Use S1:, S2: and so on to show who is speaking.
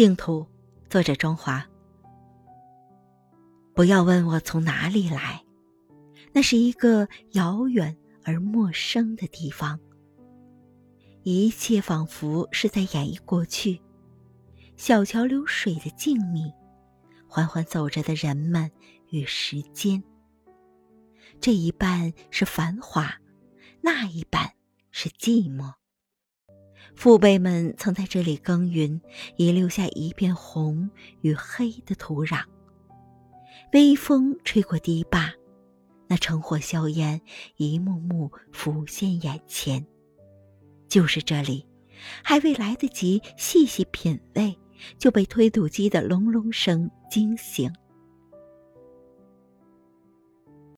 S1: 净土，作者中华。不要问我从哪里来，那是一个遥远而陌生的地方。一切仿佛是在演绎过去，小桥流水的静谧，缓缓走着的人们与时间。这一半是繁华，那一半是寂寞。父辈们曾在这里耕耘，遗留下一片红与黑的土壤。微风吹过堤坝，那橙火硝烟一幕幕浮现眼前。就是这里，还未来得及细细品味，就被推土机的隆隆声惊醒。